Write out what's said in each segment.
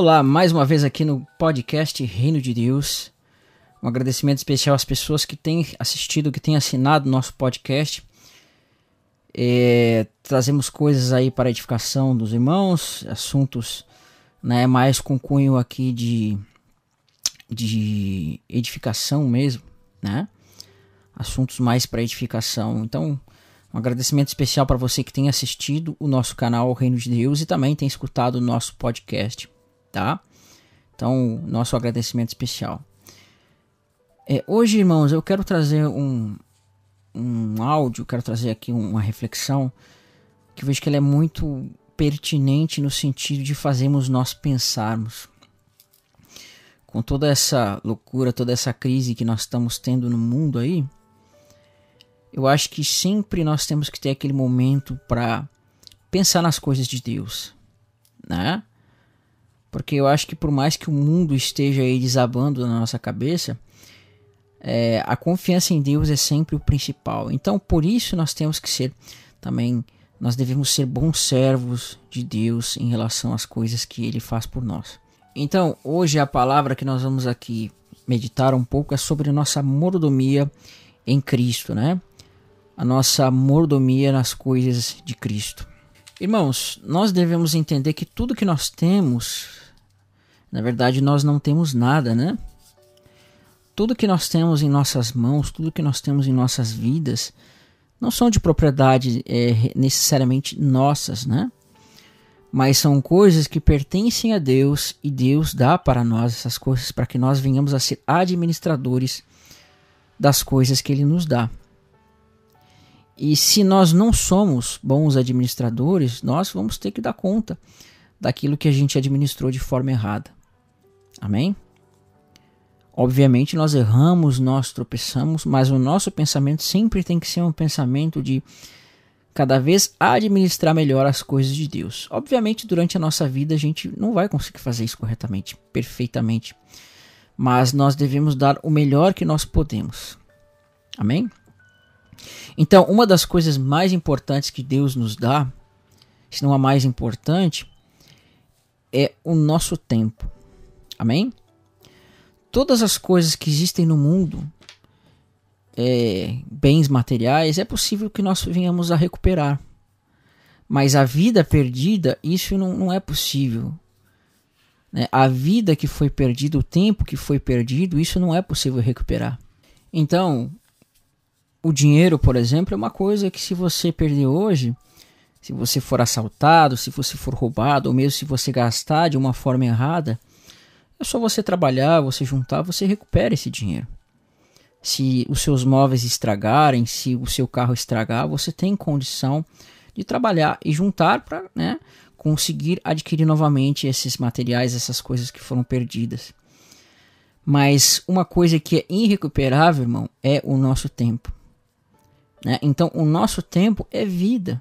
Olá, mais uma vez aqui no podcast Reino de Deus. Um agradecimento especial às pessoas que têm assistido, que têm assinado nosso podcast. É, trazemos coisas aí para edificação dos irmãos, assuntos né, mais com cunho aqui de, de edificação mesmo, né? Assuntos mais para edificação. Então, um agradecimento especial para você que tem assistido o nosso canal Reino de Deus e também tem escutado o nosso podcast, tá? Então, nosso agradecimento especial. É, hoje, irmãos, eu quero trazer um, um áudio, quero trazer aqui uma reflexão que vejo que ela é muito pertinente no sentido de fazermos nós pensarmos. Com toda essa loucura, toda essa crise que nós estamos tendo no mundo aí, eu acho que sempre nós temos que ter aquele momento para pensar nas coisas de Deus, né? Porque eu acho que por mais que o mundo esteja aí desabando na nossa cabeça, é, a confiança em Deus é sempre o principal. Então, por isso nós temos que ser também, nós devemos ser bons servos de Deus em relação às coisas que Ele faz por nós. Então, hoje a palavra que nós vamos aqui meditar um pouco é sobre nossa mordomia em Cristo, né? a nossa mordomia nas coisas de Cristo. Irmãos, nós devemos entender que tudo que nós temos, na verdade, nós não temos nada, né? Tudo que nós temos em nossas mãos, tudo que nós temos em nossas vidas, não são de propriedade é, necessariamente nossas, né? Mas são coisas que pertencem a Deus e Deus dá para nós essas coisas para que nós venhamos a ser administradores das coisas que Ele nos dá. E se nós não somos bons administradores, nós vamos ter que dar conta daquilo que a gente administrou de forma errada. Amém? Obviamente nós erramos, nós tropeçamos, mas o nosso pensamento sempre tem que ser um pensamento de cada vez administrar melhor as coisas de Deus. Obviamente durante a nossa vida a gente não vai conseguir fazer isso corretamente, perfeitamente, mas nós devemos dar o melhor que nós podemos. Amém? Então, uma das coisas mais importantes que Deus nos dá, se não a mais importante, é o nosso tempo. Amém? Todas as coisas que existem no mundo, é, bens materiais, é possível que nós venhamos a recuperar. Mas a vida perdida, isso não, não é possível. Né? A vida que foi perdida, o tempo que foi perdido, isso não é possível recuperar. Então, o dinheiro, por exemplo, é uma coisa que se você perder hoje, se você for assaltado, se você for roubado, ou mesmo se você gastar de uma forma errada, é só você trabalhar, você juntar, você recupera esse dinheiro. Se os seus móveis estragarem, se o seu carro estragar, você tem condição de trabalhar e juntar para né, conseguir adquirir novamente esses materiais, essas coisas que foram perdidas. Mas uma coisa que é irrecuperável, irmão, é o nosso tempo. Né? Então, o nosso tempo é vida.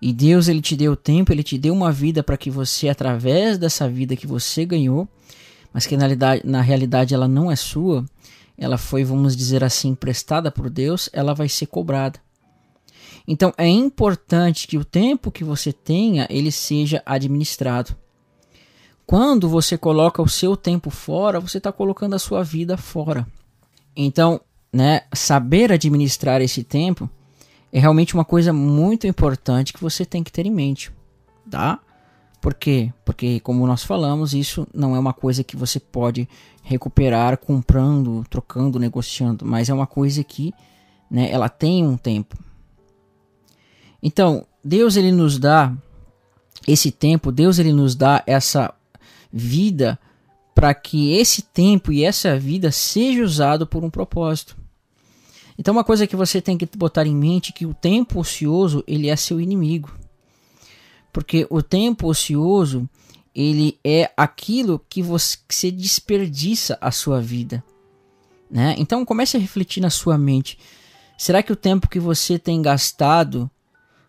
E Deus ele te deu tempo, ele te deu uma vida para que você, através dessa vida que você ganhou, mas que na realidade, na realidade ela não é sua, ela foi, vamos dizer assim, emprestada por Deus, ela vai ser cobrada. Então é importante que o tempo que você tenha ele seja administrado. Quando você coloca o seu tempo fora, você está colocando a sua vida fora. Então né, saber administrar esse tempo é realmente uma coisa muito importante que você tem que ter em mente, tá? Por quê? Porque, como nós falamos, isso não é uma coisa que você pode recuperar comprando, trocando, negociando, mas é uma coisa que né, ela tem um tempo. Então, Deus ele nos dá esse tempo, Deus ele nos dá essa vida para que esse tempo e essa vida seja usado por um propósito. Então uma coisa que você tem que botar em mente é que o tempo ocioso ele é seu inimigo. Porque o tempo ocioso ele é aquilo que você, que desperdiça a sua vida. Né? Então comece a refletir na sua mente. Será que o tempo que você tem gastado,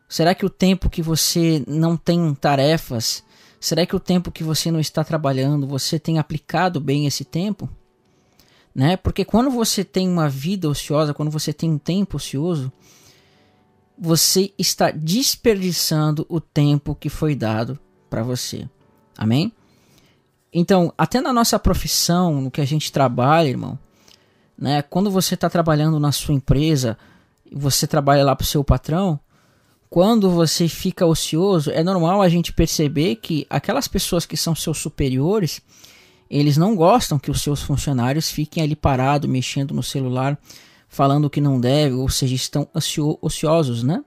será que o tempo que você não tem tarefas, será que o tempo que você não está trabalhando, você tem aplicado bem esse tempo? Né? Porque quando você tem uma vida ociosa, quando você tem um tempo ocioso, você está desperdiçando o tempo que foi dado para você. Amém? Então, até na nossa profissão, no que a gente trabalha, irmão, né? Quando você está trabalhando na sua empresa, você trabalha lá para o seu patrão, quando você fica ocioso, é normal a gente perceber que aquelas pessoas que são seus superiores, eles não gostam que os seus funcionários fiquem ali parados, mexendo no celular, falando que não deve, ou seja, estão ociosos, né?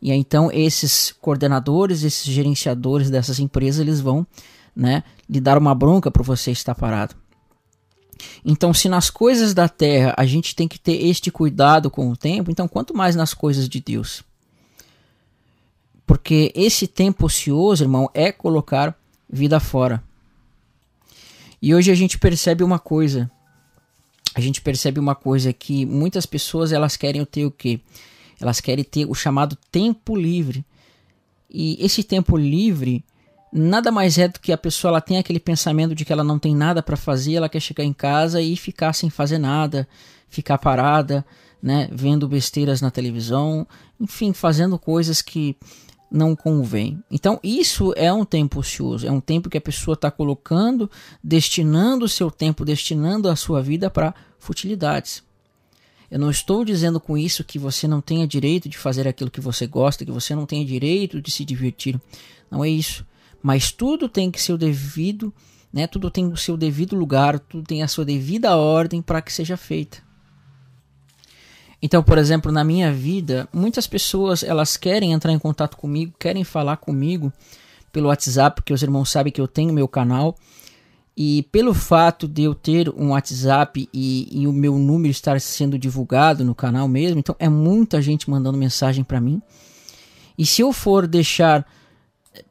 E aí, então esses coordenadores, esses gerenciadores dessas empresas, eles vão, né, lhe dar uma bronca para você estar parado. Então, se nas coisas da terra a gente tem que ter este cuidado com o tempo, então quanto mais nas coisas de Deus. Porque esse tempo ocioso, irmão, é colocar vida fora. E hoje a gente percebe uma coisa a gente percebe uma coisa que muitas pessoas elas querem ter o quê? Elas querem ter o chamado tempo livre. E esse tempo livre nada mais é do que a pessoa ela tem aquele pensamento de que ela não tem nada para fazer, ela quer chegar em casa e ficar sem fazer nada, ficar parada, né, vendo besteiras na televisão, enfim, fazendo coisas que não convém. Então, isso é um tempo ocioso, é um tempo que a pessoa está colocando, destinando o seu tempo, destinando a sua vida para futilidades. Eu não estou dizendo com isso que você não tenha direito de fazer aquilo que você gosta, que você não tenha direito de se divertir. Não é isso. Mas tudo tem que ser o devido, né? Tudo tem o seu devido lugar, tudo tem a sua devida ordem para que seja feita. Então, por exemplo, na minha vida, muitas pessoas elas querem entrar em contato comigo, querem falar comigo pelo WhatsApp, porque os irmãos sabem que eu tenho meu canal. E pelo fato de eu ter um WhatsApp e, e o meu número estar sendo divulgado no canal mesmo, então é muita gente mandando mensagem para mim. E se eu for deixar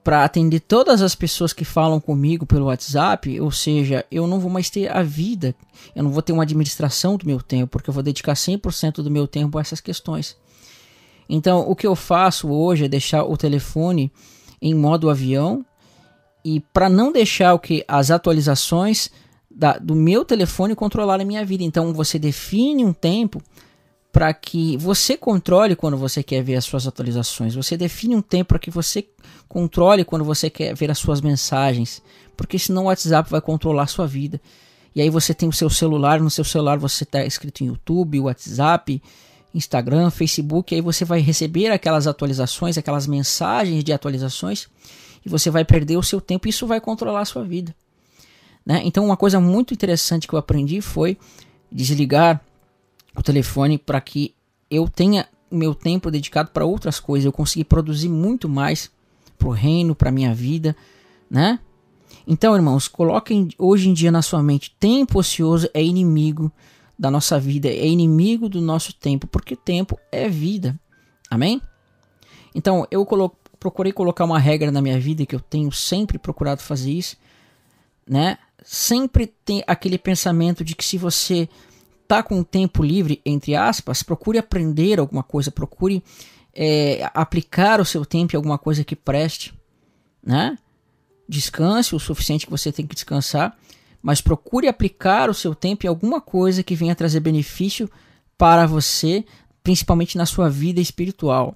para atender todas as pessoas que falam comigo pelo WhatsApp, ou seja, eu não vou mais ter a vida, eu não vou ter uma administração do meu tempo, porque eu vou dedicar 100% do meu tempo a essas questões. Então, o que eu faço hoje é deixar o telefone em modo avião e para não deixar o que as atualizações da, do meu telefone controlarem a minha vida. Então, você define um tempo para que você controle quando você quer ver as suas atualizações. Você define um tempo para que você controle quando você quer ver as suas mensagens, porque senão o WhatsApp vai controlar a sua vida. E aí você tem o seu celular, no seu celular você está escrito em YouTube, WhatsApp, Instagram, Facebook, aí você vai receber aquelas atualizações, aquelas mensagens de atualizações, e você vai perder o seu tempo, e isso vai controlar a sua vida. Né? Então, uma coisa muito interessante que eu aprendi foi desligar o telefone para que eu tenha meu tempo dedicado para outras coisas, eu conseguir produzir muito mais para o reino, para minha vida, né? Então, irmãos, coloquem hoje em dia na sua mente: tempo ocioso é inimigo da nossa vida, é inimigo do nosso tempo, porque tempo é vida. Amém? Então, eu colo procurei colocar uma regra na minha vida que eu tenho sempre procurado fazer isso, né? Sempre tem aquele pensamento de que se você tá com tempo livre, entre aspas, procure aprender alguma coisa, procure é, aplicar o seu tempo em alguma coisa que preste, né? Descanse o suficiente que você tem que descansar, mas procure aplicar o seu tempo em alguma coisa que venha trazer benefício para você, principalmente na sua vida espiritual.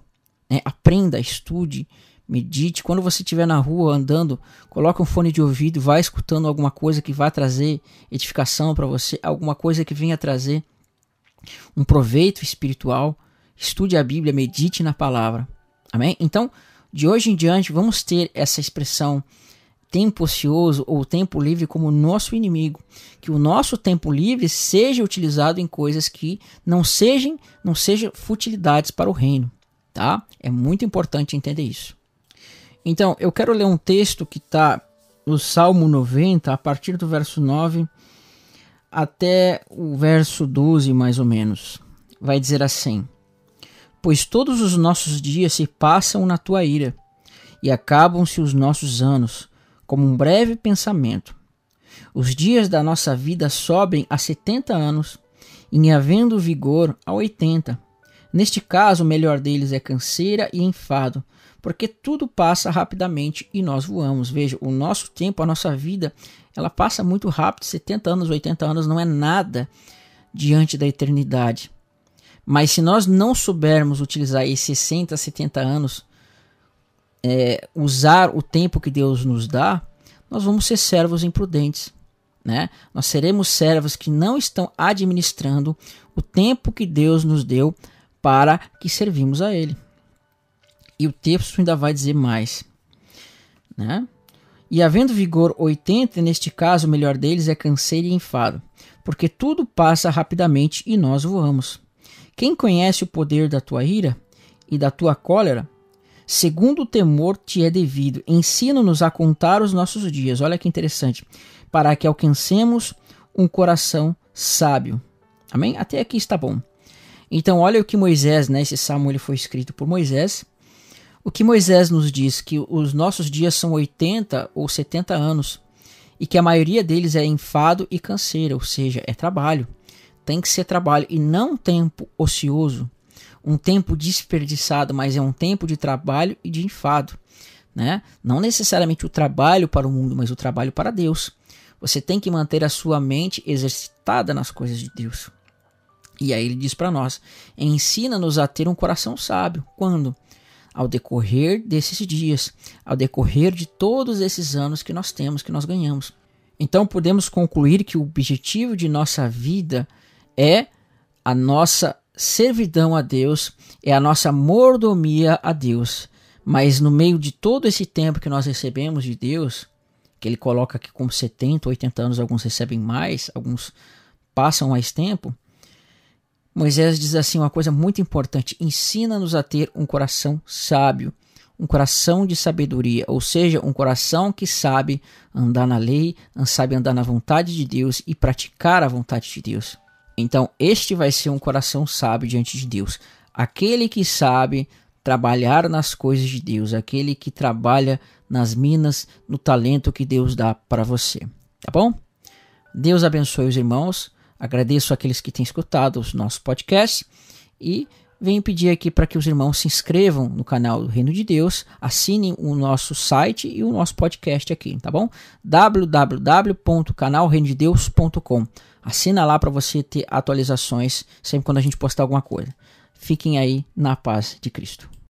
Né? Aprenda, estude, medite. Quando você estiver na rua andando, coloque um fone de ouvido, vá escutando alguma coisa que vai trazer edificação para você, alguma coisa que venha trazer um proveito espiritual. Estude a Bíblia, medite na palavra. Amém? Então, de hoje em diante, vamos ter essa expressão tempo ocioso ou tempo livre como nosso inimigo, que o nosso tempo livre seja utilizado em coisas que não sejam, não sejam futilidades para o reino, tá? É muito importante entender isso. Então, eu quero ler um texto que está no Salmo 90, a partir do verso 9 até o verso 12, mais ou menos. Vai dizer assim: Pois todos os nossos dias se passam na tua ira, e acabam-se os nossos anos, como um breve pensamento. Os dias da nossa vida sobem a setenta anos, e havendo vigor a oitenta. Neste caso, o melhor deles é canseira e enfado, porque tudo passa rapidamente e nós voamos. Veja, o nosso tempo, a nossa vida, ela passa muito rápido. 70 anos, 80 anos não é nada diante da eternidade. Mas se nós não soubermos utilizar esses 60, 70 anos, é, usar o tempo que Deus nos dá, nós vamos ser servos imprudentes. Né? Nós seremos servos que não estão administrando o tempo que Deus nos deu para que servimos a Ele. E o texto ainda vai dizer mais. Né? E havendo vigor 80, neste caso o melhor deles é canseiro e enfado, porque tudo passa rapidamente e nós voamos. Quem conhece o poder da tua ira e da tua cólera, segundo o temor te é devido, ensina-nos a contar os nossos dias. Olha que interessante. Para que alcancemos um coração sábio. Amém? Até aqui está bom. Então, olha o que Moisés, né? Esse salmo ele foi escrito por Moisés. O que Moisés nos diz que os nossos dias são 80 ou 70 anos e que a maioria deles é enfado e canseira, ou seja, é trabalho. Tem que ser trabalho e não tempo ocioso, um tempo desperdiçado, mas é um tempo de trabalho e de enfado. Né? Não necessariamente o trabalho para o mundo, mas o trabalho para Deus. Você tem que manter a sua mente exercitada nas coisas de Deus. E aí ele diz para nós: ensina-nos a ter um coração sábio. Quando? Ao decorrer desses dias, ao decorrer de todos esses anos que nós temos, que nós ganhamos. Então podemos concluir que o objetivo de nossa vida é a nossa servidão a Deus, é a nossa mordomia a Deus. Mas no meio de todo esse tempo que nós recebemos de Deus, que ele coloca aqui como 70, 80 anos, alguns recebem mais, alguns passam mais tempo, Moisés diz assim uma coisa muito importante: ensina-nos a ter um coração sábio, um coração de sabedoria, ou seja, um coração que sabe andar na lei, sabe andar na vontade de Deus e praticar a vontade de Deus. Então, este vai ser um coração sábio diante de Deus. Aquele que sabe trabalhar nas coisas de Deus, aquele que trabalha nas minas, no talento que Deus dá para você. Tá bom? Deus abençoe os irmãos. Agradeço aqueles que têm escutado os nossos podcasts e venho pedir aqui para que os irmãos se inscrevam no canal do Reino de Deus, assinem o nosso site e o nosso podcast aqui, tá bom? www.canalreinodedeus.com. Assina lá para você ter atualizações sempre quando a gente postar alguma coisa. Fiquem aí na paz de Cristo.